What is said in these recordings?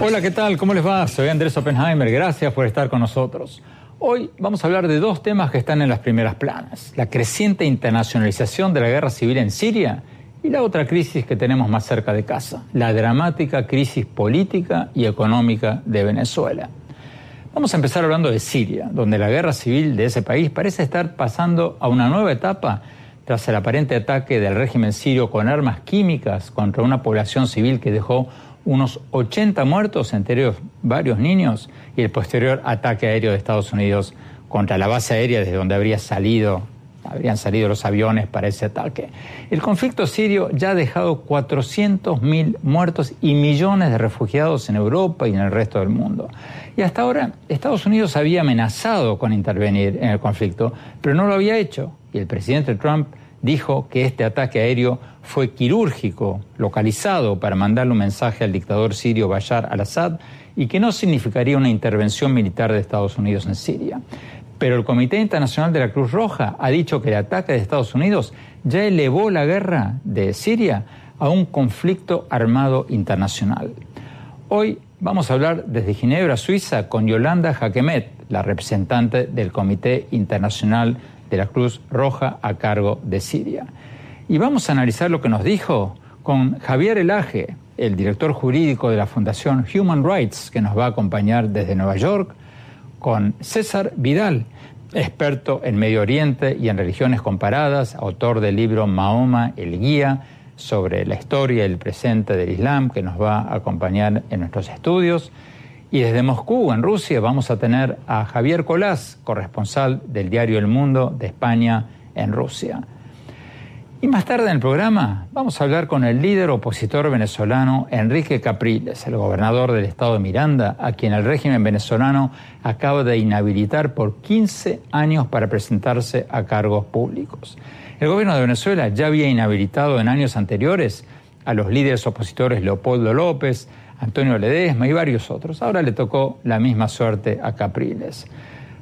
Hola, ¿qué tal? ¿Cómo les va? Soy Andrés Oppenheimer. Gracias por estar con nosotros. Hoy vamos a hablar de dos temas que están en las primeras planas. La creciente internacionalización de la guerra civil en Siria y la otra crisis que tenemos más cerca de casa, la dramática crisis política y económica de Venezuela. Vamos a empezar hablando de Siria, donde la guerra civil de ese país parece estar pasando a una nueva etapa tras el aparente ataque del régimen sirio con armas químicas contra una población civil que dejó unos 80 muertos, entre ellos varios niños, y el posterior ataque aéreo de Estados Unidos contra la base aérea desde donde habría salido, habrían salido los aviones para ese ataque. El conflicto sirio ya ha dejado 400.000 muertos y millones de refugiados en Europa y en el resto del mundo. Y hasta ahora Estados Unidos había amenazado con intervenir en el conflicto, pero no lo había hecho. Y el presidente Trump dijo que este ataque aéreo fue quirúrgico, localizado para mandarle un mensaje al dictador sirio Bashar al-Assad y que no significaría una intervención militar de Estados Unidos en Siria. Pero el Comité Internacional de la Cruz Roja ha dicho que el ataque de Estados Unidos ya elevó la guerra de Siria a un conflicto armado internacional. Hoy vamos a hablar desde Ginebra, Suiza, con Yolanda Jaquemet, la representante del Comité Internacional de la Cruz Roja a cargo de Siria. Y vamos a analizar lo que nos dijo con Javier Elaje, el director jurídico de la Fundación Human Rights, que nos va a acompañar desde Nueva York, con César Vidal, experto en Medio Oriente y en religiones comparadas, autor del libro Mahoma, el guía, sobre la historia y el presente del Islam, que nos va a acompañar en nuestros estudios. Y desde Moscú, en Rusia, vamos a tener a Javier Colás, corresponsal del diario El Mundo de España en Rusia. Y más tarde en el programa vamos a hablar con el líder opositor venezolano Enrique Capriles, el gobernador del estado de Miranda, a quien el régimen venezolano acaba de inhabilitar por 15 años para presentarse a cargos públicos. El gobierno de Venezuela ya había inhabilitado en años anteriores a los líderes opositores Leopoldo López, Antonio Ledesma y varios otros. Ahora le tocó la misma suerte a Capriles.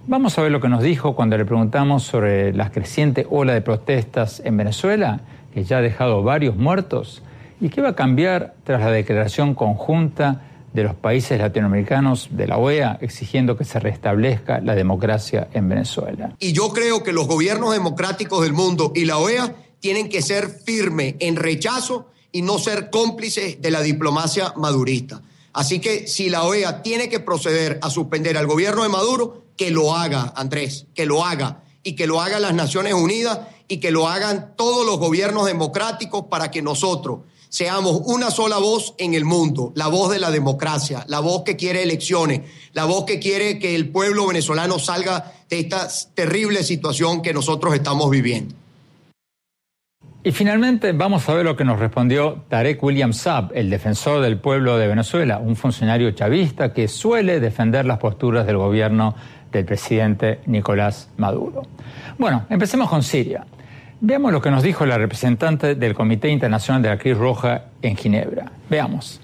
Vamos a ver lo que nos dijo cuando le preguntamos sobre la creciente ola de protestas en Venezuela, que ya ha dejado varios muertos, y qué va a cambiar tras la declaración conjunta de los países latinoamericanos de la OEA exigiendo que se restablezca la democracia en Venezuela. Y yo creo que los gobiernos democráticos del mundo y la OEA tienen que ser firmes en rechazo y no ser cómplices de la diplomacia madurista. Así que si la OEA tiene que proceder a suspender al gobierno de Maduro, que lo haga, Andrés, que lo haga y que lo hagan las Naciones Unidas y que lo hagan todos los gobiernos democráticos para que nosotros seamos una sola voz en el mundo, la voz de la democracia, la voz que quiere elecciones, la voz que quiere que el pueblo venezolano salga de esta terrible situación que nosotros estamos viviendo. Y finalmente vamos a ver lo que nos respondió Tarek William Saab, el defensor del pueblo de Venezuela, un funcionario chavista que suele defender las posturas del gobierno del presidente Nicolás Maduro. Bueno, empecemos con Siria. Veamos lo que nos dijo la representante del Comité Internacional de la Cruz Roja en Ginebra. Veamos.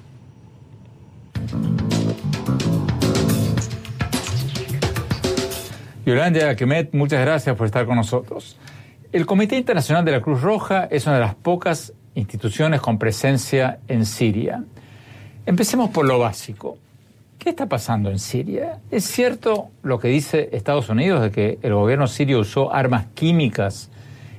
Yolanda Kemet, muchas gracias por estar con nosotros. El Comité Internacional de la Cruz Roja es una de las pocas instituciones con presencia en Siria. Empecemos por lo básico. ¿Qué está pasando en Siria? ¿Es cierto lo que dice Estados Unidos de que el gobierno sirio usó armas químicas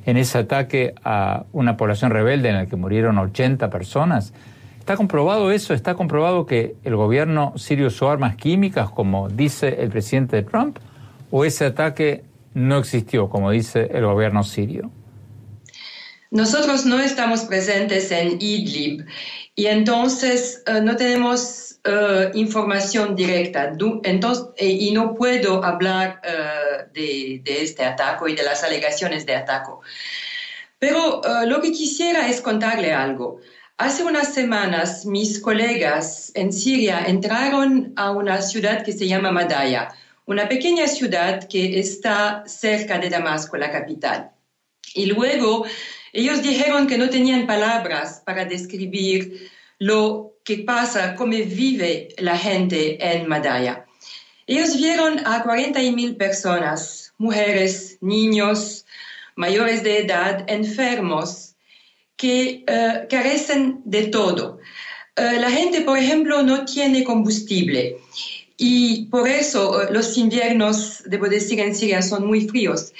en ese ataque a una población rebelde en el que murieron 80 personas? ¿Está comprobado eso? ¿Está comprobado que el gobierno sirio usó armas químicas, como dice el presidente Trump? ¿O ese ataque no existió, como dice el gobierno sirio? Nosotros no estamos presentes en Idlib y entonces eh, no tenemos eh, información directa entonces, eh, y no puedo hablar de, de, este ataque y de las alegaciones de ataque. Pero lo que quisiera es contarle algo. Hace unas semanas mis colegas en Siria entraron a una ciudad que se llama Madaya, una pequeña ciudad que está cerca de Damasco, la capital. Y luego ellos dijeron que no tenían palabras para describir lo que pasa, cómo vive la gente en Madaya. Ellos vieron a 40.000 personas, mujeres, niños, mayores de edad, enfermos, que eh, carecen de todo. Eh, la gente, por ejemplo, no tiene combustible y por eso eh, los inviernos, debo decir, en Siria son muy fríos.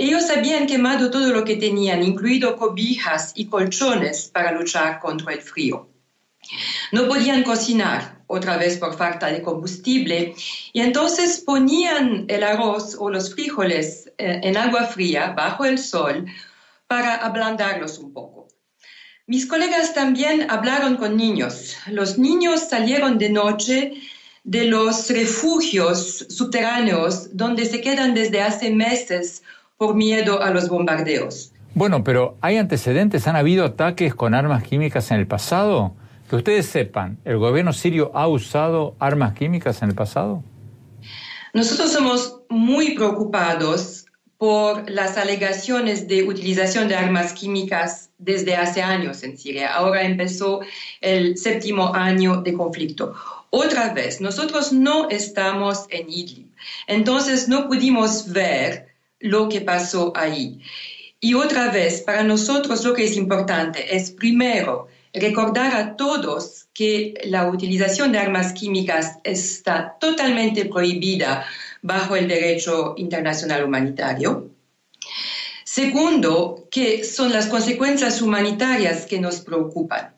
Ellos habían quemado todo lo que tenían, incluido cobijas y colchones para luchar contra el frío. No podían cocinar, otra vez por falta de combustible, y entonces ponían el arroz o los frijoles eh, en agua fría bajo el sol para ablandarlos un poco. Mis colegas también hablaron con niños. Los niños salieron de noche de los refugios subterráneos donde se quedan desde hace meses por miedo a los bombardeos. Bueno, pero ¿hay antecedentes? ¿Han habido ataques con armas químicas en el pasado? Que ustedes sepan, ¿el gobierno sirio ha usado armas químicas en el pasado? Nosotros somos muy preocupados por las alegaciones de utilización de armas químicas desde hace años en Siria. Ahora empezó el séptimo año de conflicto. Otra vez, nosotros no estamos en Idlib, entonces no pudimos ver lo que pasó ahí. Y otra vez, para nosotros lo que es importante es primero recordar a todos que la utilización de armas químicas está totalmente prohibida bajo el derecho internacional humanitario. Segundo, que son las consecuencias humanitarias que nos preocupan.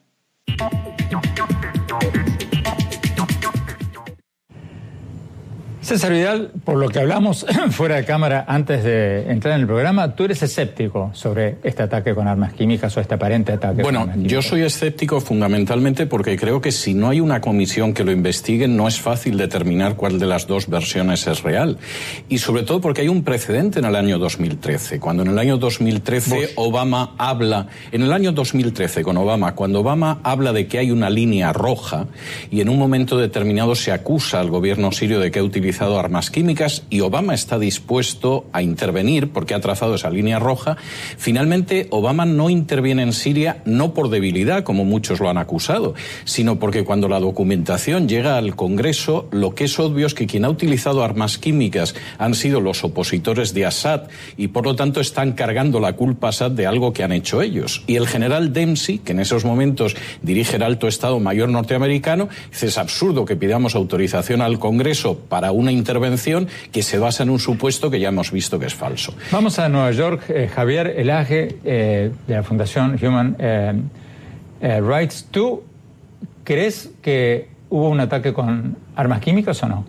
César Vidal, por lo que hablamos fuera de cámara antes de entrar en el programa, tú eres escéptico sobre este ataque con armas químicas o este aparente ataque. Bueno, con armas yo soy escéptico fundamentalmente porque creo que si no hay una comisión que lo investigue, no es fácil determinar cuál de las dos versiones es real. Y sobre todo porque hay un precedente en el año 2013. Cuando en el año 2013 Obama habla, en el año 2013 con Obama, cuando Obama habla de que hay una línea roja y en un momento determinado se acusa al gobierno sirio de que ha utilizado armas químicas y Obama está dispuesto a intervenir porque ha trazado esa línea roja. Finalmente, Obama no interviene en Siria no por debilidad, como muchos lo han acusado, sino porque cuando la documentación llega al Congreso, lo que es obvio es que quien ha utilizado armas químicas han sido los opositores de Assad y por lo tanto están cargando la culpa a Assad de algo que han hecho ellos. Y el general Dempsey, que en esos momentos dirige el alto Estado Mayor norteamericano, dice es absurdo que pidamos autorización al Congreso para una intervención que se basa en un supuesto que ya hemos visto que es falso. Vamos a Nueva York. Eh, Javier Elage, eh, de la Fundación Human eh, Rights. ¿Tú crees que hubo un ataque con armas químicas o no?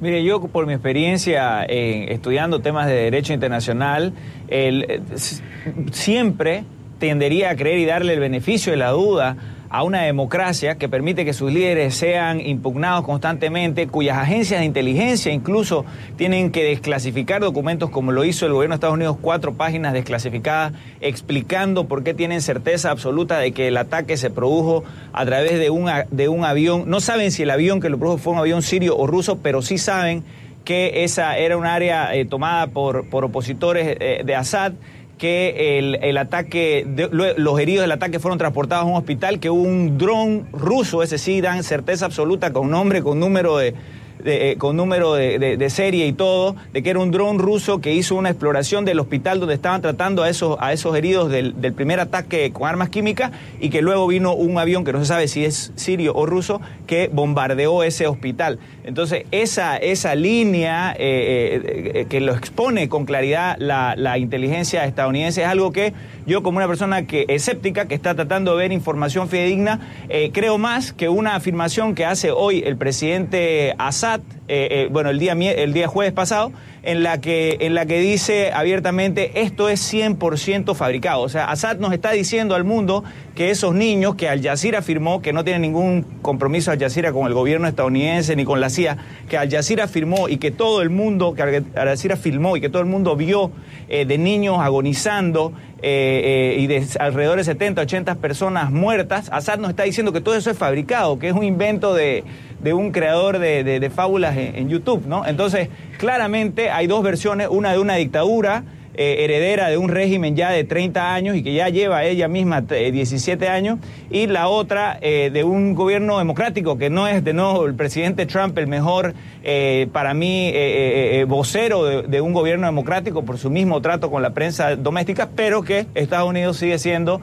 Mire, yo por mi experiencia estudiando temas de derecho internacional, siempre tendería a creer y darle el beneficio de la duda a una democracia que permite que sus líderes sean impugnados constantemente, cuyas agencias de inteligencia incluso tienen que desclasificar documentos como lo hizo el gobierno de Estados Unidos, cuatro páginas desclasificadas explicando por qué tienen certeza absoluta de que el ataque se produjo a través de un, de un avión. No saben si el avión que lo produjo fue un avión sirio o ruso, pero sí saben que esa era un área eh, tomada por, por opositores eh, de Assad que el, ataque, los heridos del ataque fueron transportados a un hospital, que hubo un dron ruso, ese sí dan certeza absoluta, con nombre, con número de, eh, con número de, serie y todo, de que era un dron ruso que hizo una exploración del hospital donde estaban tratando a esos, a esos heridos del, primer ataque con armas químicas y que luego vino un avión que no se sabe si es sirio o ruso que bombardeó ese hospital. Entonces, esa, esa línea eh, eh, que lo expone con claridad la, inteligencia estadounidense es algo que yo como una persona que escéptica, que está tratando de ver información fidedigna, creo más que una afirmación que hace hoy el presidente Assad Assad, bueno, el día, el día jueves pasado, en la que, en la que dice abiertamente esto es 100% fabricado. O sea, Assad nos está diciendo al mundo que esos niños que Al Jazeera firmó, que no tiene ningún compromiso Al Jazeera con el gobierno estadounidense ni con la CIA, que Al Jazeera firmó y que todo el mundo, que Al Jazeera filmó y que todo el mundo vio eh, de niños agonizando eh, eh, y de alrededor de 70, 80 personas muertas, Assad nos está diciendo que todo eso es fabricado, que es un invento de, un creador de, fábulas en, YouTube, ¿no? Entonces, claramente hay dos versiones, una de una dictadura eh, heredera de un régimen ya de 30 años y que ya lleva ella misma 17 eh, años, y la otra eh, de un gobierno democrático, que no es de nuevo el presidente Trump el mejor, para mí, vocero de, un gobierno democrático por su mismo trato con la prensa doméstica, pero que Estados Unidos sigue siendo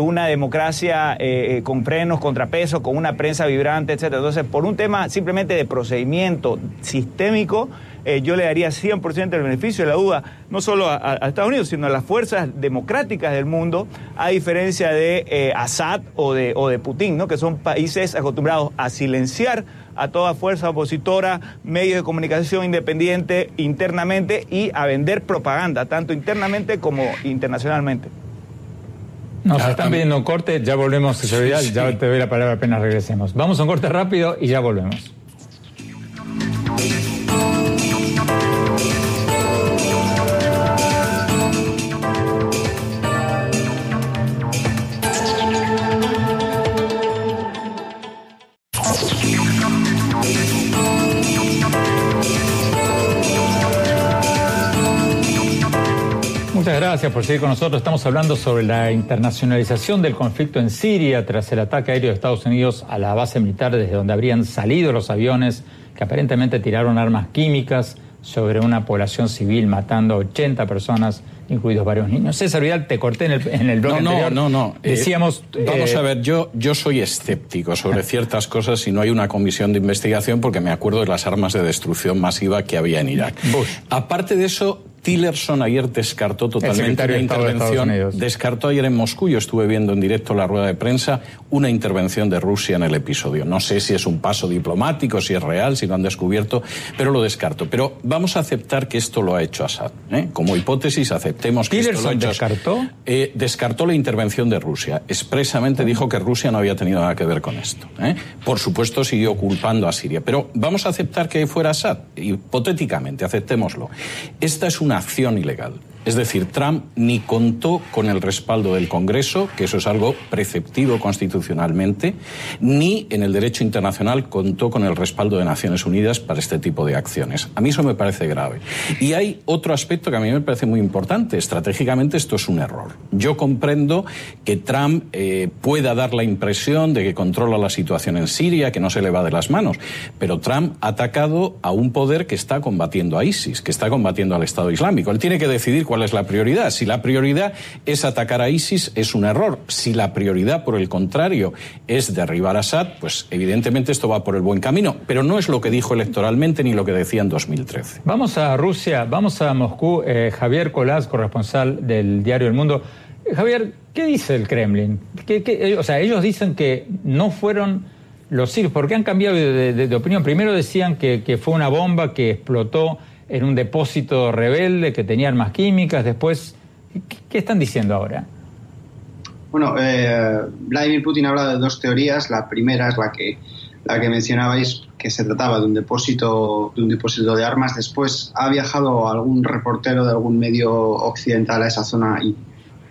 una democracia con frenos, contrapesos, con una prensa vibrante, etc. Entonces, por un tema simplemente de procedimiento sistémico, eh, yo le daría 100% el beneficio de la duda, no solo a, Estados Unidos, sino a las fuerzas democráticas del mundo, a diferencia de eh, Assad o de, o de Putin, ¿no? que son países acostumbrados a silenciar a toda fuerza opositora, medios de comunicación independiente internamente y a vender propaganda, tanto internamente como internacionalmente. Nos están pidiendo un corte, ya volvemos, ya te doy la palabra apenas regresemos. Vamos a un corte rápido y ya volvemos. Gracias por seguir con nosotros. Estamos hablando sobre la internacionalización del conflicto en Siria tras el ataque aéreo de Estados Unidos a la base militar desde donde habrían salido los aviones que aparentemente tiraron armas químicas sobre una población civil matando a 80 personas, incluidos varios niños. César Vidal, te corté en el, en el no, no, No, no, eh, Decíamos... vamos a eh, ver, yo, yo soy escéptico sobre ciertas cosas si no hay una comisión de investigación porque me acuerdo de las armas de destrucción masiva que había en Irak. Aparte de eso, Tillerson ayer descartó totalmente la intervención. descartó ayer en Moscú, yo estuve viendo en directo la rueda de prensa, una intervención de Rusia en el episodio. No sé si es un paso diplomático, si es real, si lo han descubierto, pero lo descarto. Pero vamos a aceptar que esto lo ha hecho Assad. ¿eh? Como hipótesis, aceptemos que esto lo ha hecho descartó? Eh, descartó la intervención de Rusia. Expresamente dijo que Rusia no había tenido nada que ver con esto. ¿eh? Por supuesto, siguió culpando a Siria. Pero vamos a aceptar que fuera Assad. Hipotéticamente, aceptémoslo. Esta es una acción ilegal. Es decir, Trump ni contó con el respaldo del Congreso, que eso es algo preceptivo constitucionalmente, ni en el derecho internacional contó con el respaldo de Naciones Unidas para este tipo de acciones. A mí eso me parece grave. Y hay otro aspecto que a mí me parece muy importante. Estratégicamente esto es un error. Yo comprendo que Trump eh, pueda dar la impresión de que controla la situación en Siria, que no se le va de las manos, pero Trump ha atacado a un poder que está combatiendo a ISIS, que está combatiendo al Estado Islámico. Él tiene que decidir es la prioridad. Si la prioridad es atacar a ISIS, es un error. Si la prioridad, por el contrario, es derribar a Assad, pues evidentemente esto va por el buen camino. Pero no es lo que dijo electoralmente ni lo que decía en 2013. Vamos a Rusia, vamos a Moscú. Eh, Javier Colás, corresponsal del diario El Mundo. Eh, Javier, ¿qué dice el Kremlin? ¿Qué, o sea, ellos dicen que no fueron los sirios. ¿Por qué han cambiado de, opinión? Primero decían que, fue una bomba que explotó en un depósito rebelde que tenía armas químicas. Después, ¿qué, están diciendo ahora? Bueno, eh, Vladimir Putin habla de dos teorías. La primera es la que, la que mencionabais, que se trataba de un depósito de un depósito de armas. Después ha viajado algún reportero de algún medio occidental a esa zona y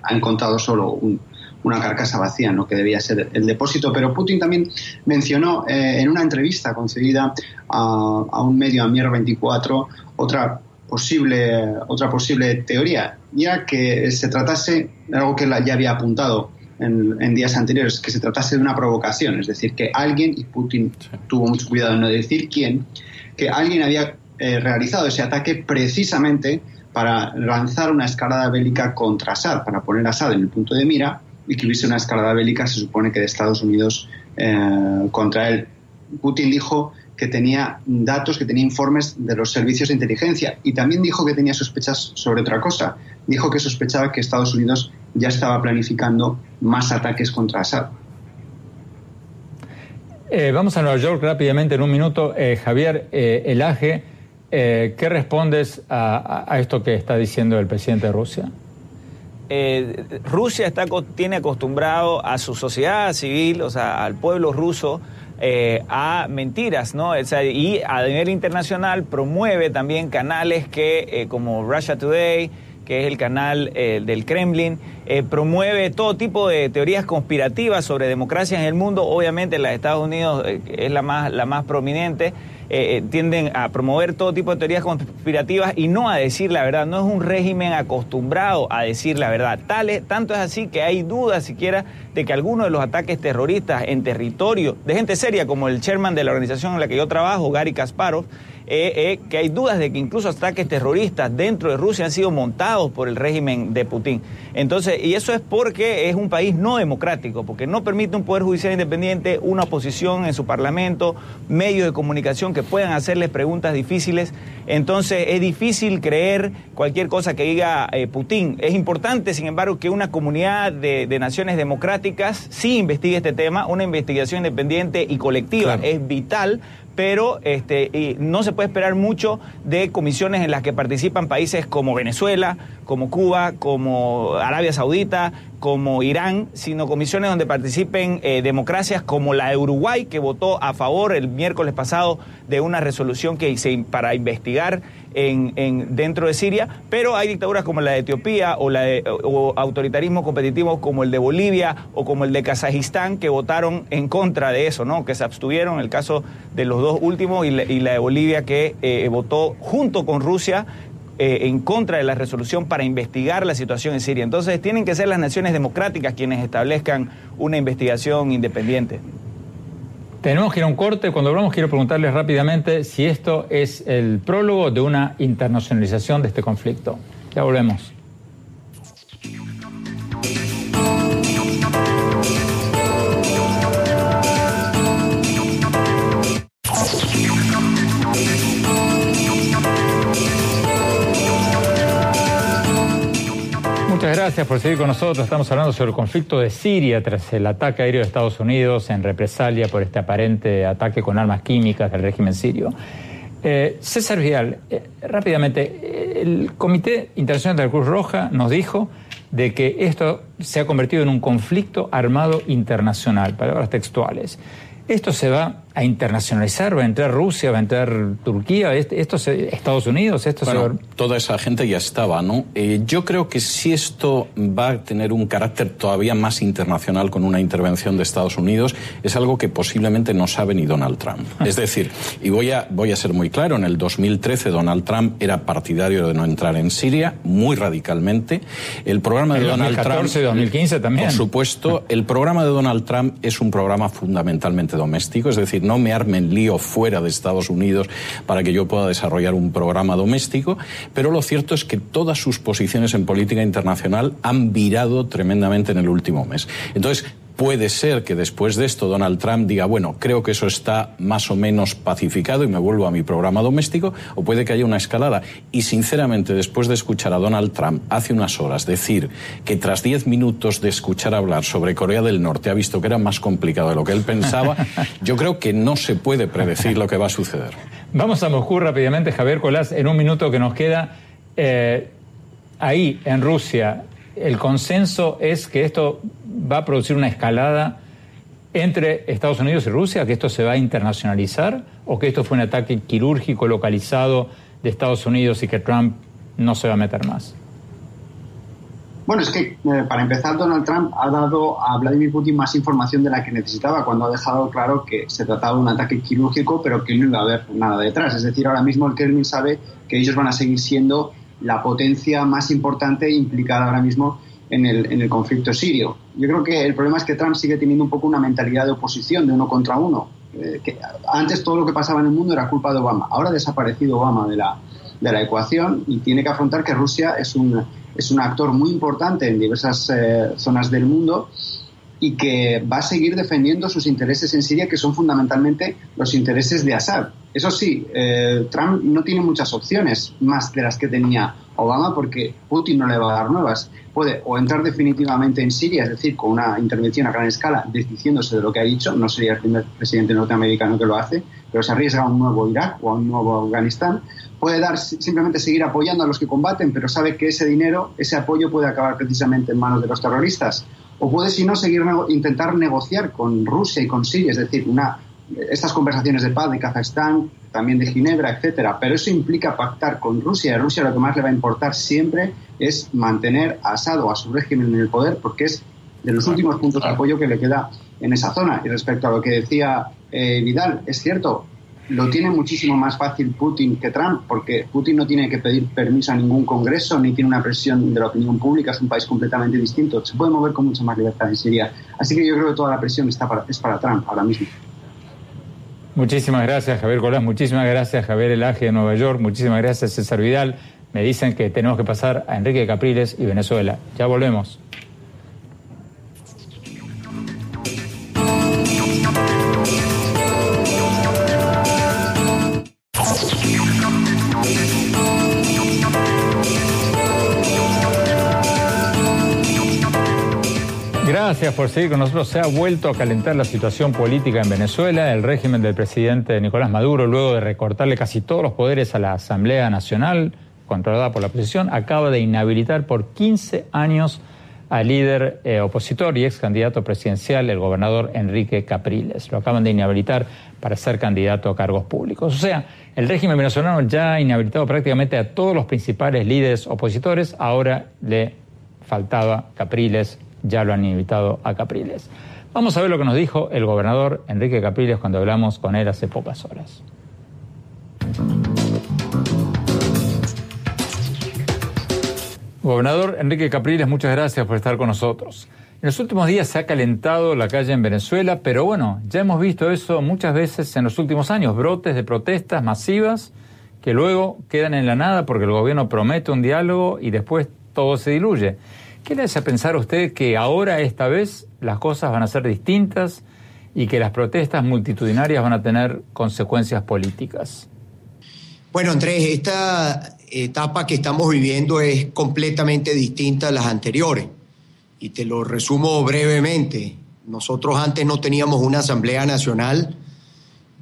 ha encontrado solo un, una carcasa vacía, ¿no? que debía ser el depósito. Pero Putin también mencionó eh, en una entrevista concedida a, un medio, a Mier 24, otra posible, otra posible teoría, ya que se tratase de algo que ya había apuntado en, días anteriores, que se tratase de una provocación, es decir, que alguien, y Putin tuvo mucho cuidado en no decir quién, que alguien había eh, realizado ese ataque precisamente para lanzar una escalada bélica contra Assad, para poner a Assad en el punto de mira y que hubiese una escalada bélica, se supone que de Estados Unidos eh, contra él. Putin dijo que tenía datos, que tenía informes de los servicios de inteligencia y también dijo que tenía sospechas sobre otra cosa. Dijo que sospechaba que Estados Unidos ya estaba planificando más ataques contra Assad. Eh, vamos a Nueva York rápidamente en un minuto. Eh, Javier eh, Elaje, ¿qué respondes a, esto que está diciendo el presidente de Rusia? Rusia está, tiene acostumbrado a su sociedad civil, o sea, al pueblo ruso, a mentiras, ¿no? y a nivel internacional promueve también canales que, como Russia Today, que es el canal eh, del Kremlin, eh, promueve todo tipo de teorías conspirativas sobre democracia en el mundo. Obviamente la de Estados Unidos eh, es la más, la más prominente. Tienden a promover todo tipo de teorías conspirativas y no a decir la verdad. No es un régimen acostumbrado a decir la verdad. Tal tanto es así que hay dudas siquiera de que algunos de los ataques terroristas en territorio de gente seria como el chairman de la organización en la que yo trabajo, Gary Kasparov, eh, eh, que hay dudas de que incluso ataques terroristas dentro de Rusia han sido montados por el régimen de Putin. Entonces, y eso es porque es un país no democrático, porque no permite un poder judicial independiente, una oposición en su parlamento, medios de comunicación que puedan hacerles preguntas difíciles. Entonces, es difícil creer cualquier cosa que diga eh, Putin. Es importante, sin embargo, que una comunidad de, naciones democráticas sí investigue este tema, una investigación independiente y colectiva es vital pero este, no se puede esperar mucho de comisiones en las que participan países como Venezuela, como Cuba, como Arabia Saudita, como Irán, sino comisiones donde participen eh, democracias como la de Uruguay, que votó a favor el miércoles pasado de una resolución que para investigar en, dentro de Siria, pero hay dictaduras como la de Etiopía o, la de, autoritarismo competitivo como el de Bolivia o como el de Kazajistán que votaron en contra de eso, ¿no? que se abstuvieron, el caso de los dos últimos y la, de Bolivia que eh, votó junto con Rusia eh, en contra de la resolución para investigar la situación en Siria. Entonces tienen que ser las naciones democráticas quienes establezcan una investigación independiente. Tenemos que ir a un corte. Cuando hablamos quiero preguntarles rápidamente si esto es el prólogo de una internacionalización de este conflicto. Ya volvemos. Gracias por seguir con nosotros. Estamos hablando sobre el conflicto de Siria tras el ataque aéreo de Estados Unidos en represalia por este aparente ataque con armas químicas del régimen sirio. Eh, César Vial, eh, rápidamente, el Comité Internacional de la Cruz Roja nos dijo de que esto se ha convertido en un conflicto armado internacional, palabras textuales. Esto se va a internacionalizar, va a entrar Rusia, va a entrar Turquía, esto Estados Unidos, esto Toda esa gente ya estaba, ¿no? Eh, yo creo que si esto va a tener un carácter todavía más internacional con una intervención de Estados Unidos, es algo que posiblemente no sabe ni Donald Trump. Es decir, y voy a, voy a ser muy claro, en el 2013 Donald Trump era partidario de no entrar en Siria, muy radicalmente. El programa de Donald 2014, Trump... 2015 también. Por supuesto, el programa de Donald Trump es un programa fundamentalmente doméstico, es decir, no me armen lío fuera de Estados Unidos para que yo pueda desarrollar un programa doméstico, pero lo cierto es que todas sus posiciones en política internacional han virado tremendamente en el último mes. Entonces, Puede ser que después de esto Donald Trump diga, bueno, creo que eso está más o menos pacificado y me vuelvo a mi programa doméstico, o puede que haya una escalada. Y sinceramente, después de escuchar a Donald Trump hace unas horas decir que tras diez minutos de escuchar hablar sobre Corea del Norte ha visto que era más complicado de lo que él pensaba, yo creo que no se puede predecir lo que va a suceder. Vamos a Moscú rápidamente, Javier Colás, en un minuto que nos queda. Eh, ahí, en Rusia, el consenso es que esto va a producir una escalada entre Estados Unidos y Rusia, que esto se va a internacionalizar o que esto fue un ataque quirúrgico localizado de Estados Unidos y que Trump no se va a meter más? Bueno, es que eh, para empezar, Donald Trump ha dado a Vladimir Putin más información de la que necesitaba cuando ha dejado claro que se trataba de un ataque quirúrgico, pero que no iba a haber nada detrás. Es decir, ahora mismo el Kremlin sabe que ellos van a seguir siendo la potencia más importante implicada ahora mismo en el, en el conflicto sirio. Yo creo que el problema es que Trump sigue teniendo un poco una mentalidad de oposición, de uno contra uno. Eh, que antes todo lo que pasaba en el mundo era culpa de Obama. Ahora ha desaparecido Obama de la, de la ecuación y tiene que afrontar que Rusia es un, es un actor muy importante en diversas eh, zonas del mundo y que va a seguir defendiendo sus intereses en Siria, que son fundamentalmente los intereses de Assad. Eso sí, eh, Trump no tiene muchas opciones más de las que tenía Obama porque Putin no le va a dar nuevas. Puede o entrar definitivamente en Siria, es decir, con una intervención a gran escala, desdiciéndose de lo que ha dicho, no sería el primer presidente norteamericano que lo hace, pero se arriesga a un nuevo Irak o a un nuevo Afganistán. Puede dar simplemente seguir apoyando a los que combaten, pero sabe que ese dinero, ese apoyo puede acabar precisamente en manos de los terroristas. O puede, si no, seguir intentar negociar con Rusia y con Siria, es decir, una estas conversaciones de paz de Kazajstán, también de Ginebra, etcétera, pero eso implica pactar con Rusia. A Rusia lo que más le va a importar siempre es mantener a Assad o a su régimen en el poder, porque es de los últimos puntos de apoyo que le queda en esa zona. Y respecto a lo que decía eh, Vidal, es cierto, lo tiene muchísimo más fácil Putin que Trump, porque Putin no tiene que pedir permiso a ningún congreso, ni tiene una presión de la opinión pública, es un país completamente distinto, se puede mover con mucha más libertad en Siria. Así que yo creo que toda la presión está es para Trump ahora mismo. Muchísimas gracias, Javier Colás. Muchísimas gracias, Javier Elaje de Nueva York. Muchísimas gracias, César Vidal. Me dicen que tenemos que pasar a Enrique Capriles y Venezuela. Ya volvemos. Gracias por seguir con nosotros. Se ha vuelto a calentar la situación política en Venezuela. El régimen del presidente Nicolás Maduro, luego de recortarle casi todos los poderes a la Asamblea Nacional, controlada por la oposición, acaba de inhabilitar por 15 años al líder eh, opositor y ex candidato presidencial, el gobernador Enrique Capriles. Lo acaban de inhabilitar para ser candidato a cargos públicos. O sea, el régimen venezolano ya ha inhabilitado prácticamente a todos los principales líderes opositores. Ahora le faltaba Capriles ya lo han invitado a Capriles. Vamos a ver lo que nos dijo el gobernador Enrique Capriles cuando hablamos con él hace pocas horas. Gobernador Enrique Capriles, muchas gracias por estar con nosotros. En los últimos días se ha calentado la calle en Venezuela, pero bueno, ya hemos visto eso muchas veces en los últimos años, brotes de protestas masivas que luego quedan en la nada porque el gobierno promete un diálogo y después todo se diluye. ¿Qué le hace pensar a usted que ahora, esta vez, las cosas van a ser distintas y que las protestas multitudinarias van a tener consecuencias políticas? Bueno, Andrés, esta etapa que estamos viviendo es completamente distinta a las anteriores. Y te lo resumo brevemente. Nosotros antes no teníamos una Asamblea Nacional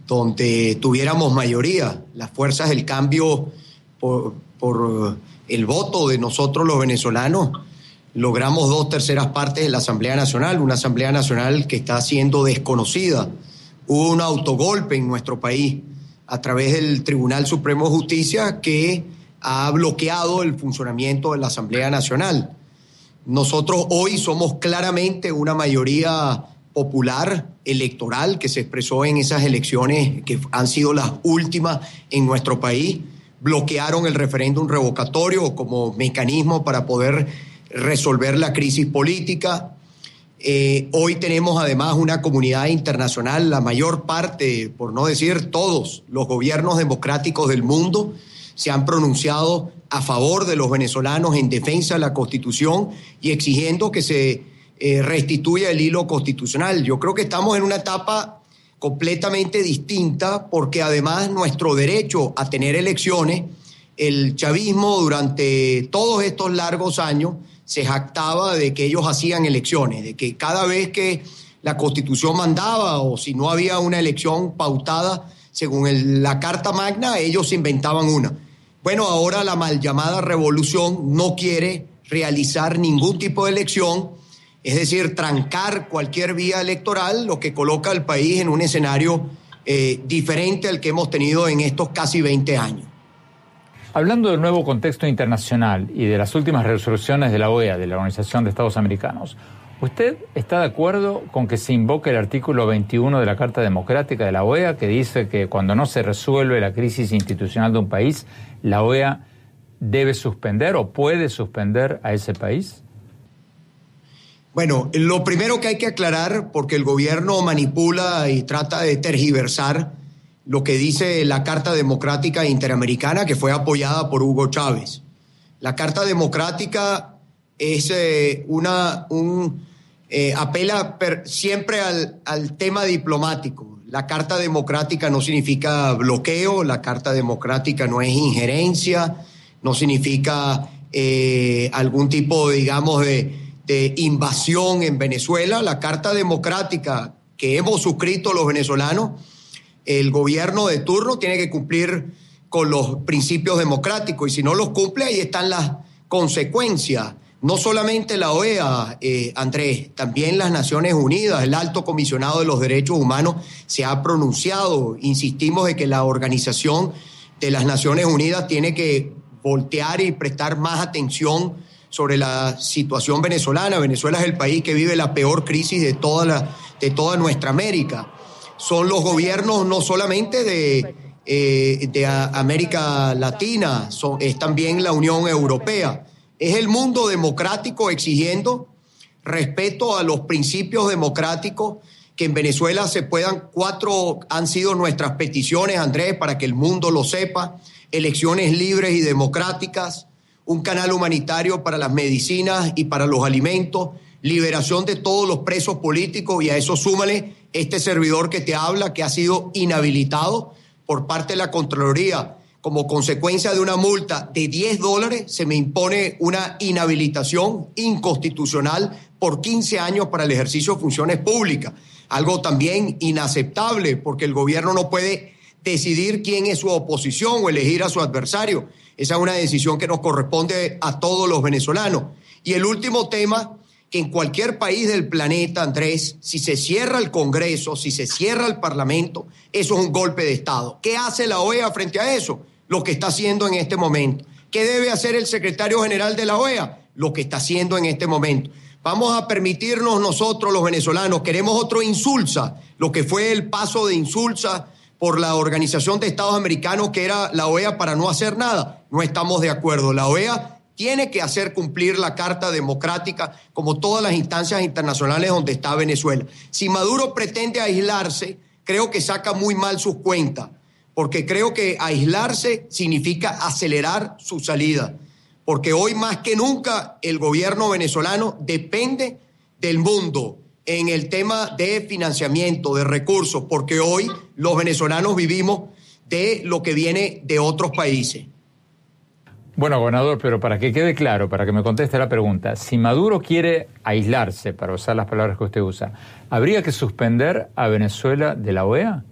donde tuviéramos mayoría. Las fuerzas del cambio por, por el voto de nosotros los venezolanos logramos dos terceras partes de la Asamblea Nacional, una Asamblea Nacional que está siendo desconocida. Hubo un autogolpe en nuestro país a través del Tribunal Supremo de Justicia que ha bloqueado el funcionamiento de la Asamblea Nacional. Nosotros hoy somos claramente una mayoría popular electoral que se expresó en esas elecciones que han sido las últimas en nuestro país. Bloquearon el referéndum revocatorio como mecanismo para poder resolver la crisis política. Eh, hoy tenemos además una comunidad internacional, la mayor parte, por no decir todos, los gobiernos democráticos del mundo se han pronunciado a favor de los venezolanos en defensa de la Constitución y exigiendo que se eh, restituya el hilo constitucional. Yo creo que estamos en una etapa completamente distinta porque además nuestro derecho a tener elecciones, el chavismo durante todos estos largos años, se jactaba de que ellos hacían elecciones, de que cada vez que la constitución mandaba o si no había una elección pautada según la Carta Magna, ellos inventaban una. Bueno, ahora la mal llamada revolución no quiere realizar ningún tipo de elección, es decir, trancar cualquier vía electoral, lo que coloca al país en un escenario eh, diferente al que hemos tenido en estos casi 20 años. Hablando del nuevo contexto internacional y de las últimas resoluciones de la OEA, de la Organización de Estados Americanos, ¿usted está de acuerdo con que se invoque el artículo 21 de la Carta Democrática de la OEA que dice que cuando no se resuelve la crisis institucional de un país, la OEA debe suspender o puede suspender a ese país? Bueno, lo primero que hay que aclarar, porque el gobierno manipula y trata de tergiversar, lo que dice la Carta Democrática Interamericana que fue apoyada por Hugo Chávez. La Carta Democrática es eh, una, un, eh, apela siempre al, al tema diplomático. La Carta Democrática no significa bloqueo, la Carta Democrática no es injerencia, no significa eh, algún tipo, digamos, de, de invasión en Venezuela. La Carta Democrática que hemos suscrito los venezolanos, el gobierno de turno tiene que cumplir con los principios democráticos y si no los cumple, ahí están las consecuencias. No solamente la OEA, eh, Andrés, también las Naciones Unidas, el alto comisionado de los derechos humanos se ha pronunciado. Insistimos de que la organización de las Naciones Unidas tiene que voltear y prestar más atención sobre la situación venezolana. Venezuela es el país que vive la peor crisis de toda, de toda nuestra América. Son los gobiernos no solamente de, eh, de América Latina, son, es también la Unión Europea. Es el mundo democrático exigiendo respeto a los principios democráticos que en Venezuela se puedan, cuatro han sido nuestras peticiones, Andrés, para que el mundo lo sepa, elecciones libres y democráticas, un canal humanitario para las medicinas y para los alimentos, liberación de todos los presos políticos y a eso súmale este servidor que te habla que ha sido inhabilitado por parte de la Contraloría como consecuencia de una multa de 10 dólares, se me impone una inhabilitación inconstitucional por 15 años para el ejercicio de funciones públicas. Algo también inaceptable porque el gobierno no puede decidir quién es su oposición o elegir a su adversario. Esa es una decisión que nos corresponde a todos los venezolanos. Y el último tema, que en cualquier país del planeta, Andrés, si se cierra el Congreso, si se cierra el Parlamento, eso es un golpe de Estado. ¿Qué hace la OEA frente a eso? lo que está haciendo en este momento. ¿Qué debe hacer el secretario general de la OEA? Lo que está haciendo en este momento. Vamos a permitirnos nosotros los venezolanos, queremos otro insulsa, lo que fue el paso de insulsa por la Organización de Estados Americanos, que era la OEA para no hacer nada. No estamos de acuerdo. La OEA tiene que hacer cumplir la Carta Democrática como todas las instancias internacionales donde está Venezuela. Si Maduro pretende aislarse, creo que saca muy mal sus cuentas porque creo que aislarse significa acelerar su salida, porque hoy más que nunca el gobierno venezolano depende del mundo en el tema de financiamiento, de recursos, porque hoy los venezolanos vivimos de lo que viene de otros países. Bueno, gobernador, pero para que quede claro, para que me conteste la pregunta, si Maduro quiere aislarse, para usar las palabras que usted usa, ¿habría que suspender a Venezuela de la OEA?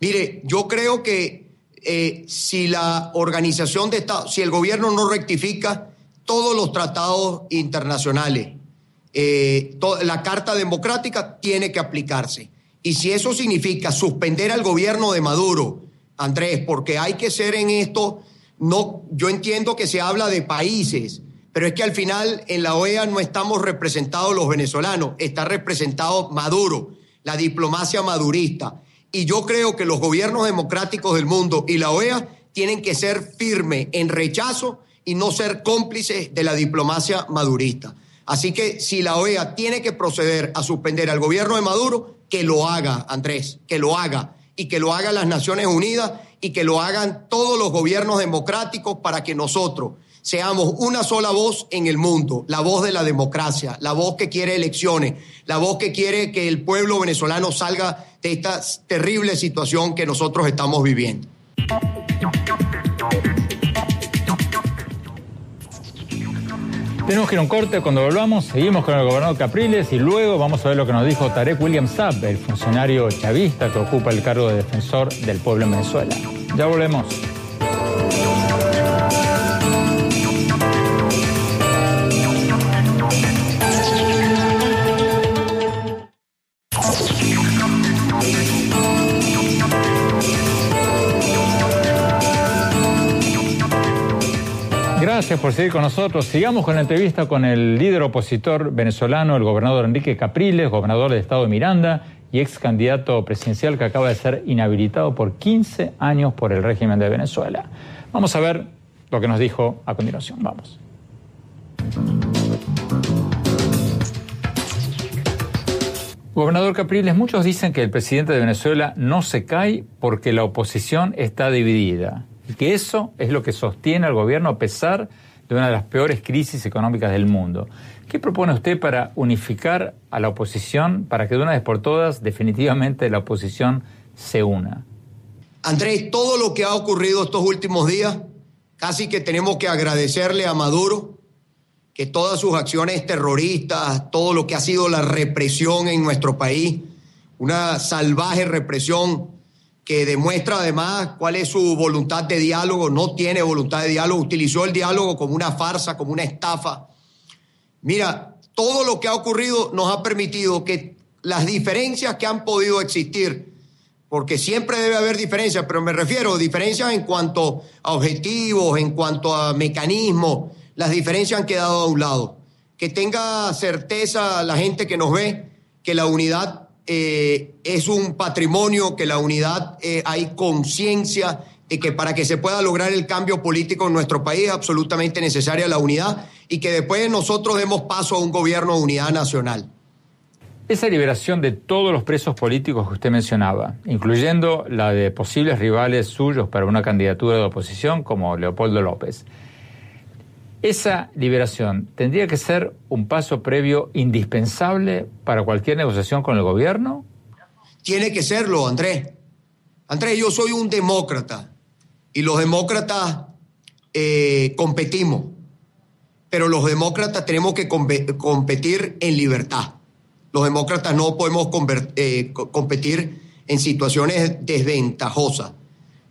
Mire, yo creo que eh, si la organización de Estado, si el gobierno no rectifica todos los tratados internacionales, eh, la Carta Democrática tiene que aplicarse. Y si eso significa suspender al gobierno de Maduro, Andrés, porque hay que ser en esto, no, yo entiendo que se habla de países, pero es que al final en la OEA no estamos representados los venezolanos, está representado Maduro, la diplomacia madurista. Y yo creo que los gobiernos democráticos del mundo y la OEA tienen que ser firmes en rechazo y no ser cómplices de la diplomacia madurista. Así que si la OEA tiene que proceder a suspender al gobierno de Maduro, que lo haga, Andrés, que lo haga y que lo hagan las Naciones Unidas y que lo hagan todos los gobiernos democráticos para que nosotros seamos una sola voz en el mundo, la voz de la democracia, la voz que quiere elecciones, la voz que quiere que el pueblo venezolano salga de esta terrible situación que nosotros estamos viviendo. Tenemos que ir a un corte, cuando volvamos seguimos con el gobernador Capriles y luego vamos a ver lo que nos dijo Tarek William Saab, el funcionario chavista que ocupa el cargo de defensor del pueblo en Venezuela. Ya volvemos. Gracias por seguir con nosotros. Sigamos con la entrevista con el líder opositor venezolano, el gobernador Enrique Capriles, gobernador del estado de Miranda y ex candidato presidencial que acaba de ser inhabilitado por 15 años por el régimen de Venezuela. Vamos a ver lo que nos dijo a continuación. Vamos. Gobernador Capriles, muchos dicen que el presidente de Venezuela no se cae porque la oposición está dividida y que eso es lo que sostiene al gobierno a pesar de una de las peores crisis económicas del mundo. ¿Qué propone usted para unificar a la oposición, para que de una vez por todas definitivamente la oposición se una? Andrés, todo lo que ha ocurrido estos últimos días casi que tenemos que agradecerle a Maduro que todas sus acciones terroristas, todo lo que ha sido la represión en nuestro país, una salvaje represión que demuestra además cuál es su voluntad de diálogo, no tiene voluntad de diálogo, utilizó el diálogo como una farsa, como una estafa. Mira, todo lo que ha ocurrido nos ha permitido que las diferencias que han podido existir, porque siempre debe haber diferencias, pero me refiero a diferencias en cuanto a objetivos, en cuanto a mecanismos, las diferencias han quedado a un lado. Que tenga certeza la gente que nos ve que la unidad eh, es un patrimonio, que la unidad eh, hay conciencia de que para que se pueda lograr el cambio político en nuestro país es absolutamente necesaria la unidad y que después nosotros demos paso a un gobierno de unidad nacional. Esa liberación de todos los presos políticos que usted mencionaba, incluyendo la de posibles rivales suyos para una candidatura de oposición como Leopoldo López, esa liberación tendría que ser un paso previo indispensable para cualquier negociación con el gobierno. Tiene que serlo, Andrés. Andrés, yo soy un demócrata y los demócratas eh, competimos, pero los demócratas tenemos que competir en libertad. Los demócratas no podemos eh, competir en situaciones desventajosas.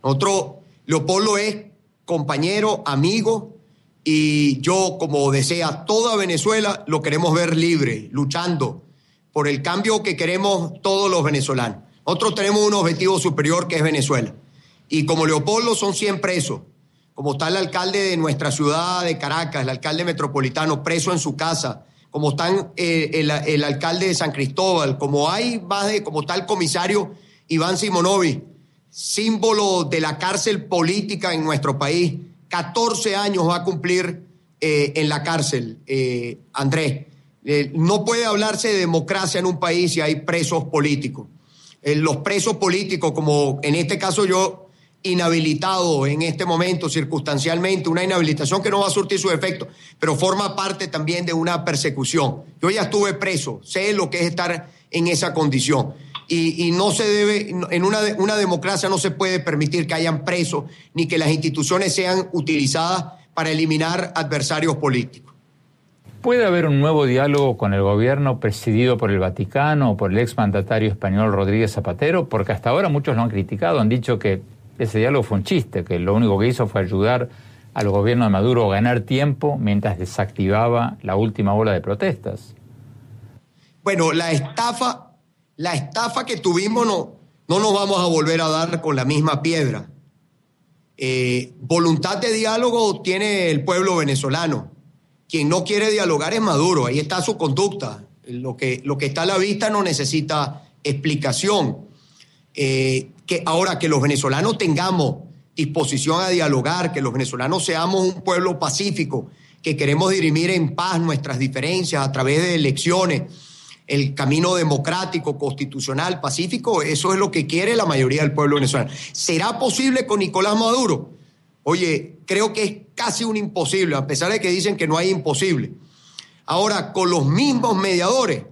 Nosotros, Leopoldo es compañero, amigo, y yo, como desea toda Venezuela, lo queremos ver libre, luchando por el cambio que queremos todos los venezolanos. Nosotros tenemos un objetivo superior que es Venezuela. Y como Leopoldo son 100 presos, como está el alcalde de nuestra ciudad de Caracas, el alcalde metropolitano preso en su casa, como están eh, el, alcalde de San Cristóbal, como hay más de, como está el comisario Iván Simonovi, símbolo de la cárcel política en nuestro país, 14 años va a cumplir eh, en la cárcel, eh, Andrés. Eh, no puede hablarse de democracia en un país si hay presos políticos. los presos políticos, como en este caso yo, inhabilitado en este momento circunstancialmente, una inhabilitación que no va a surtir su efecto, pero forma parte también de una persecución. Yo ya estuve preso, sé lo que es estar en esa condición y, no se debe, en una, una democracia no se puede permitir que hayan presos ni que las instituciones sean utilizadas para eliminar adversarios políticos. ¿Puede haber un nuevo diálogo con el gobierno presidido por el Vaticano o por el exmandatario español Rodríguez Zapatero? Porque hasta ahora muchos lo han criticado, han dicho que ese diálogo fue un chiste, que lo único que hizo fue ayudar al gobierno de Maduro a ganar tiempo mientras desactivaba la última ola de protestas. Bueno, la estafa la estafa que tuvimos no, no nos vamos a volver a dar con la misma piedra. Eh, voluntad de diálogo tiene el pueblo venezolano. Quien no quiere dialogar es Maduro, ahí está su conducta. Lo que, lo que está a la vista no necesita explicación. Eh, que ahora que los venezolanos tengamos disposición a dialogar, que los venezolanos seamos un pueblo pacífico, que queremos dirimir en paz nuestras diferencias a través de elecciones, el camino democrático, constitucional, pacífico, eso es lo que quiere la mayoría del pueblo venezolano. ¿Será posible con Nicolás Maduro? Oye, creo que es casi un imposible, a pesar de que dicen que no hay imposible. Ahora, con los mismos mediadores,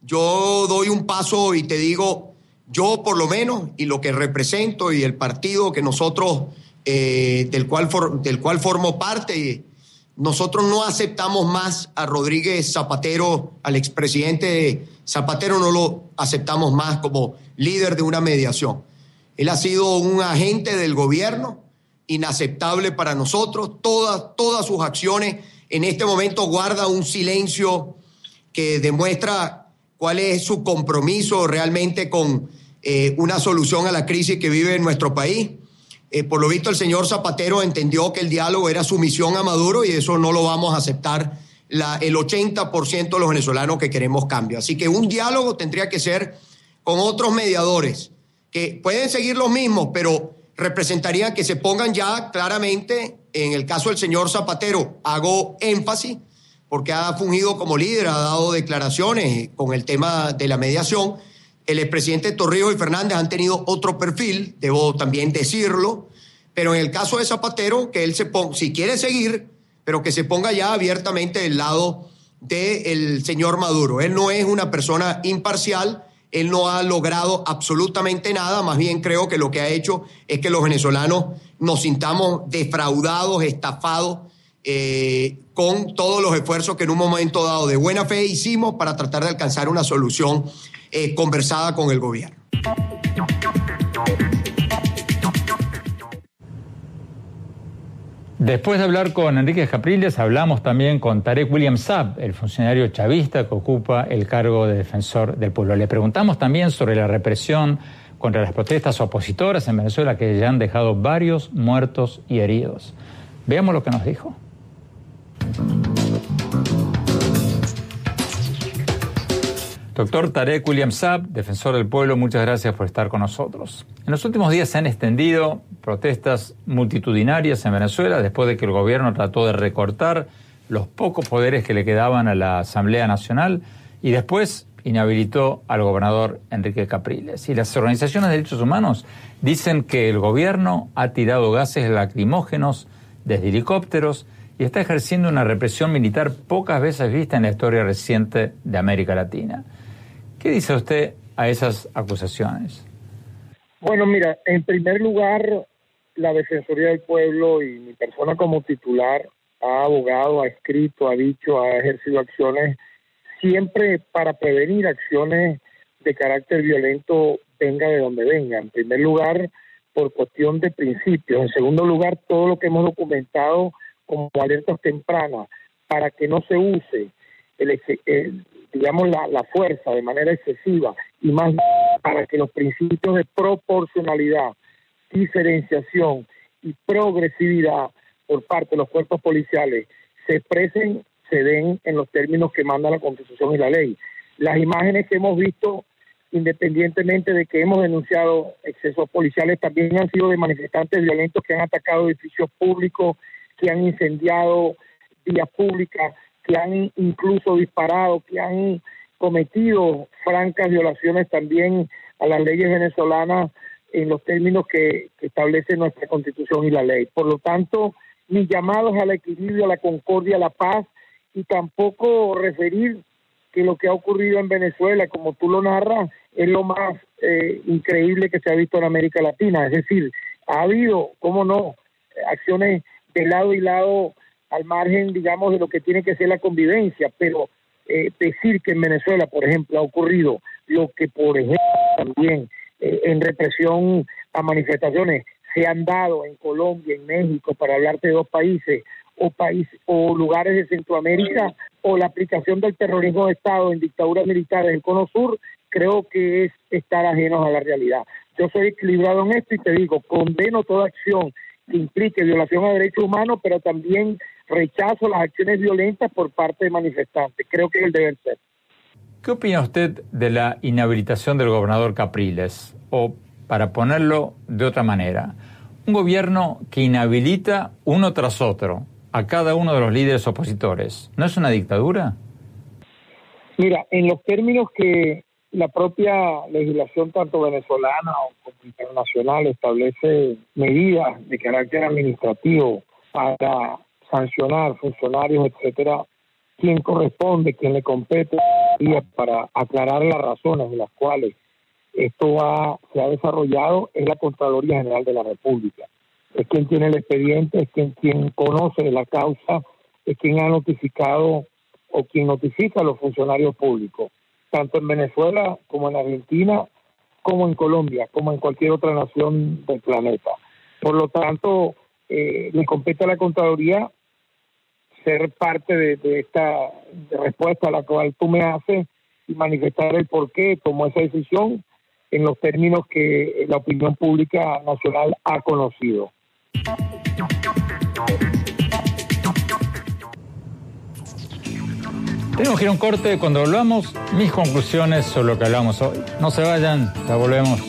yo doy un paso y te digo, yo por lo menos, y lo que represento y el partido que nosotros, eh, del, cual del cual formo parte, nosotros no aceptamos más a Rodríguez Zapatero, al expresidente Zapatero, no lo aceptamos más como líder de una mediación. Él ha sido un agente del gobierno, inaceptable para nosotros. Todas, todas sus acciones en este momento guarda un silencio que demuestra cuál es su compromiso realmente con eh, una solución a la crisis que vive nuestro país. Eh, por lo visto, el señor Zapatero entendió que el diálogo era sumisión a Maduro y eso no lo vamos a aceptar el 80% de los venezolanos que queremos cambio. Así que un diálogo tendría que ser con otros mediadores, que pueden seguir los mismos, pero representaría que se pongan ya claramente, en el caso del señor Zapatero, hago énfasis, porque ha fungido como líder, ha dado declaraciones con el tema de la mediación, el expresidente Torrijos y Fernández han tenido otro perfil, debo también decirlo, pero en el caso de Zapatero, que él se ponga, si quiere seguir, pero que se ponga ya abiertamente del lado del señor Maduro. Él no es una persona imparcial, él no ha logrado absolutamente nada, más bien creo que lo que ha hecho es que los venezolanos nos sintamos defraudados, estafados, eh, con todos los esfuerzos que en un momento dado de buena fe hicimos para tratar de alcanzar una solución eh, conversada con el gobierno. Después de hablar con Enrique Capriles, hablamos también con Tarek William Saab, el funcionario chavista que ocupa el cargo de defensor del pueblo. Le preguntamos también sobre la represión contra las protestas opositoras en Venezuela que ya han dejado varios muertos y heridos. Veamos lo que nos dijo. Doctor Tarek William Saab, defensor del pueblo, muchas gracias por estar con nosotros. En los últimos días se han extendido protestas multitudinarias en Venezuela después de que el gobierno trató de recortar los pocos poderes que le quedaban a la Asamblea Nacional y después inhabilitó al gobernador Enrique Capriles. Y las organizaciones de derechos humanos dicen que el gobierno ha tirado gases lacrimógenos desde helicópteros y está ejerciendo una represión militar pocas veces vista en la historia reciente de América Latina. ¿Qué dice usted a esas acusaciones? Bueno, mira, en primer lugar, la Defensoría del Pueblo y mi persona como titular ha abogado, ha escrito, ha dicho, ha ejercido acciones siempre para prevenir acciones de carácter violento venga de donde venga. En primer lugar, por cuestión de principios. En segundo lugar, todo lo que hemos documentado como alertas tempranas para que no se use el, el, digamos, la, la fuerza de manera excesiva y más para que los principios de proporcionalidad, diferenciación y progresividad por parte de los cuerpos policiales se expresen, se den en los términos que manda la Constitución y la ley. Las imágenes que hemos visto, independientemente de que hemos denunciado excesos policiales, también han sido de manifestantes violentos que han atacado edificios públicos, que han incendiado vías públicas, que han incluso disparado, que han cometido francas violaciones también a las leyes venezolanas en los términos que, establece nuestra constitución y la ley. Por lo tanto, mis llamados al equilibrio, a la concordia, a la paz y tampoco referir que lo que ha ocurrido en Venezuela, como tú lo narras, es lo más eh, increíble que se ha visto en América Latina. Es decir, ha habido, cómo no, acciones de lado y lado al margen, digamos, de lo que tiene que ser la convivencia, pero eh, decir que en Venezuela, por ejemplo, ha ocurrido lo que, por ejemplo, también eh, en represión a manifestaciones se han dado en Colombia, en México, para hablarte de dos países, o, países o lugares de Centroamérica, o la aplicación del terrorismo de Estado en dictaduras militares del Cono Sur, creo que es estar ajenos a la realidad. Yo soy equilibrado en esto y te digo, condeno toda acción implique violación a derechos humanos, pero también rechazo las acciones violentas por parte de manifestantes. Creo que es el deber ser. ¿Qué opina usted de la inhabilitación del gobernador Capriles? O, para ponerlo de otra manera, un gobierno que inhabilita uno tras otro a cada uno de los líderes opositores, ¿no es una dictadura? Mira, en los términos que la propia legislación, tanto venezolana como internacional, establece medidas de carácter administrativo para sancionar funcionarios, etcétera, quien corresponde, quien le compete para aclarar las razones de las cuales esto se ha desarrollado es la Contraloría General de la República. Es quien tiene el expediente, es quien, quien conoce la causa, es quien ha notificado o quien notifica a los funcionarios públicos, tanto en Venezuela como en Argentina, como en Colombia, como en cualquier otra nación del planeta. Por lo tanto, eh, le compete a la Contraloría ser parte de, esta respuesta a la cual tú me haces y manifestar el por qué tomó esa decisión en los términos que la opinión pública nacional ha conocido. Tenemos que ir a un corte. Cuando volvamos, mis conclusiones sobre lo que hablamos hoy. No se vayan, ya volvemos.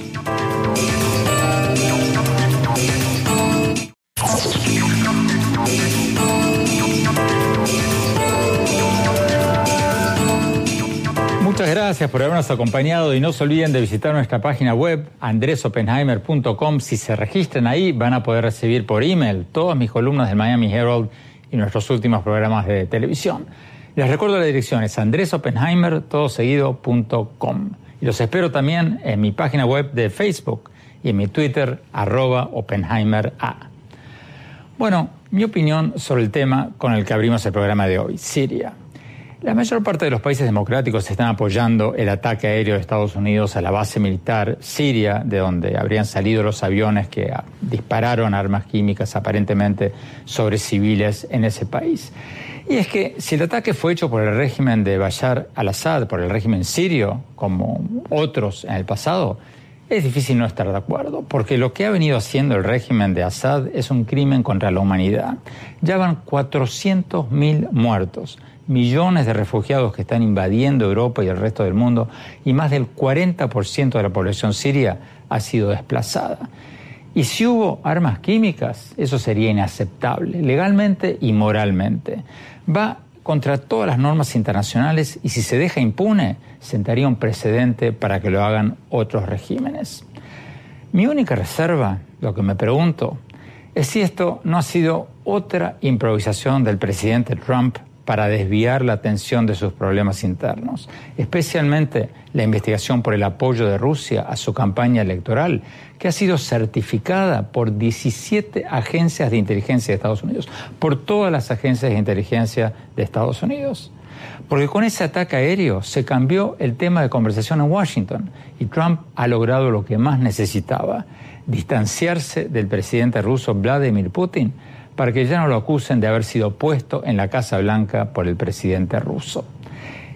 Muchas gracias por habernos acompañado y no se olviden de visitar nuestra página web andresopenheimer.com. Si se registran ahí van a poder recibir por email todas mis columnas del Miami Herald y nuestros últimos programas de televisión. Les recuerdo la dirección es andresopenheimer, Y los espero también en mi página web de Facebook y en mi Twitter, arroba. Bueno, mi opinión sobre el tema con el que abrimos el programa de hoy, Siria. La mayor parte de los países democráticos están apoyando el ataque aéreo de Estados Unidos a la base militar siria, de donde habrían salido los aviones que dispararon armas químicas aparentemente sobre civiles en ese país. Y es que si el ataque fue hecho por el régimen de Bashar al-Assad, por el régimen sirio, como otros en el pasado, es difícil no estar de acuerdo, porque lo que ha venido haciendo el régimen de Assad es un crimen contra la humanidad. Ya van 400.000 muertos millones de refugiados que están invadiendo Europa y el resto del mundo y más del 40% de la población siria ha sido desplazada. Y si hubo armas químicas, eso sería inaceptable, legalmente y moralmente. Va contra todas las normas internacionales y si se deja impune, sentaría un precedente para que lo hagan otros regímenes. Mi única reserva, lo que me pregunto, es si esto no ha sido otra improvisación del presidente Trump para desviar la atención de sus problemas internos, especialmente la investigación por el apoyo de Rusia a su campaña electoral, que ha sido certificada por 17 agencias de inteligencia de Estados Unidos, por todas las agencias de inteligencia de Estados Unidos. Porque con ese ataque aéreo se cambió el tema de conversación en Washington y Trump ha logrado lo que más necesitaba, distanciarse del presidente ruso Vladimir Putin para que ya no lo acusen de haber sido puesto en la Casa Blanca por el presidente ruso.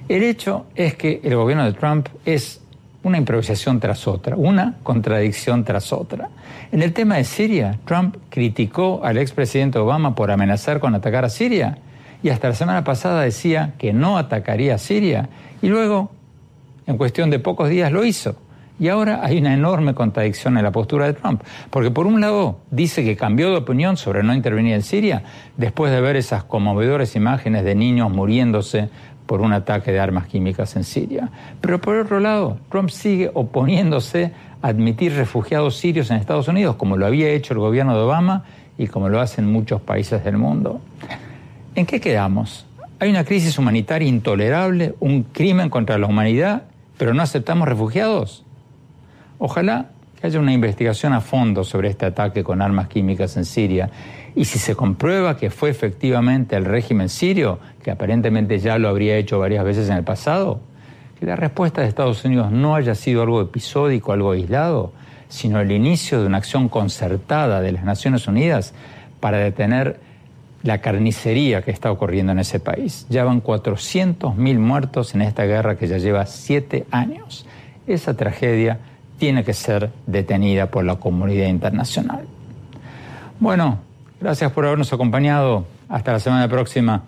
El hecho es que el gobierno de Trump es una improvisación tras otra, una contradicción tras otra. En el tema de Siria, Trump criticó al expresidente Obama por amenazar con atacar a Siria y hasta la semana pasada decía que no atacaría a Siria y luego, en cuestión de pocos días, lo hizo. Y ahora hay una enorme contradicción en la postura de Trump, porque por un lado dice que cambió de opinión sobre no intervenir en Siria después de ver esas conmovedoras imágenes de niños muriéndose por un ataque de armas químicas en Siria. Pero por otro lado, Trump sigue oponiéndose a admitir refugiados sirios en Estados Unidos, como lo había hecho el gobierno de Obama y como lo hacen muchos países del mundo. ¿En qué quedamos? Hay una crisis humanitaria intolerable, un crimen contra la humanidad, pero no aceptamos refugiados. Ojalá que haya una investigación a fondo sobre este ataque con armas químicas en Siria y si se comprueba que fue efectivamente el régimen sirio, que aparentemente ya lo habría hecho varias veces en el pasado, que la respuesta de Estados Unidos no haya sido algo episódico, algo aislado, sino el inicio de una acción concertada de las Naciones Unidas para detener la carnicería que está ocurriendo en ese país. Ya van 400.000 muertos en esta guerra que ya lleva siete años. Esa tragedia tiene que ser detenida por la comunidad internacional. Bueno, gracias por habernos acompañado. Hasta la semana próxima.